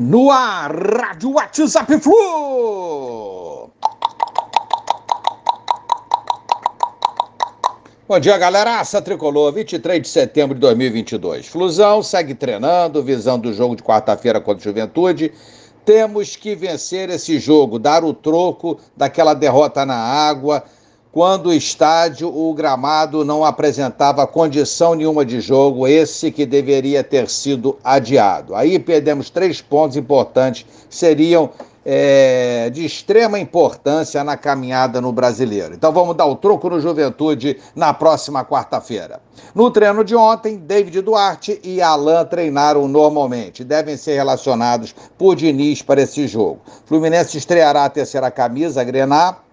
No ar, Rádio WhatsApp Flu! Bom dia, galera. Aça Tricolor, 23 de setembro de 2022. Flusão segue treinando, visando o jogo de quarta-feira contra a Juventude. Temos que vencer esse jogo, dar o troco daquela derrota na água, quando o estádio, o gramado não apresentava condição nenhuma de jogo, esse que deveria ter sido adiado. Aí perdemos três pontos importantes, seriam é, de extrema importância na caminhada no brasileiro. Então vamos dar o troco no Juventude na próxima quarta-feira. No treino de ontem, David Duarte e Alain treinaram normalmente. Devem ser relacionados por Diniz para esse jogo. Fluminense estreará a terceira camisa, a Grenar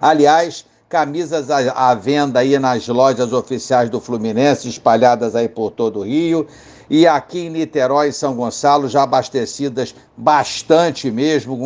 Aliás, camisas à, venda aí nas lojas oficiais do Fluminense, espalhadas aí por todo o Rio. E aqui em Niterói e São Gonçalo, já abastecidas bastante mesmo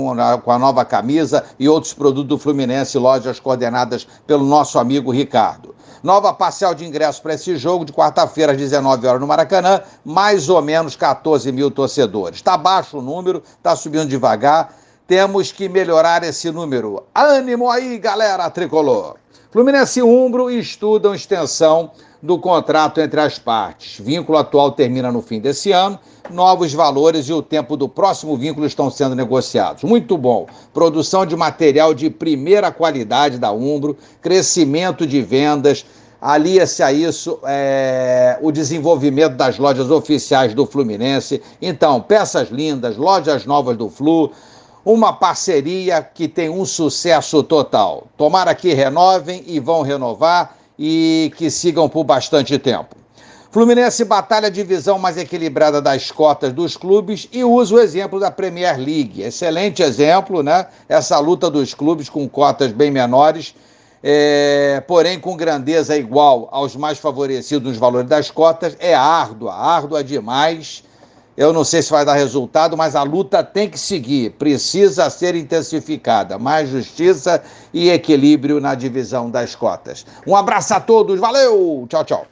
com a nova camisa e outros produtos do Fluminense, lojas coordenadas pelo nosso amigo Ricardo. Nova parcial de ingressos para esse jogo de quarta-feira às 19 horas no Maracanã, mais ou menos 14 mil torcedores. Está baixo o número, está subindo devagar temos que melhorar esse número. Ânimo aí, galera tricolor. Fluminense e Umbro estudam extensão do contrato entre as partes. Vínculo atual termina no fim desse ano. Novos valores e o tempo do próximo vínculo estão sendo negociados. Muito bom. Produção de material de primeira qualidade da Umbro, crescimento de vendas. Alia-se a isso é, o desenvolvimento das lojas oficiais do Fluminense. Então, peças lindas, lojas novas do Flu, uma parceria que tem um sucesso total. Tomara que renovem e vão renovar e que sigam por bastante tempo. Fluminense batalha a divisão mais equilibrada das cotas dos clubes e usa o exemplo da Premier League. Excelente exemplo, né? Essa luta dos clubes com cotas bem menores, é, porém com grandeza igual aos mais favorecidos nos valores das cotas, é árdua, árdua demais eu não sei se vai dar resultado, mas a luta tem que seguir, precisa ser intensificada. Mais justiça e equilíbrio na divisão das cotas. Um abraço a todos, valeu! Tchau, tchau.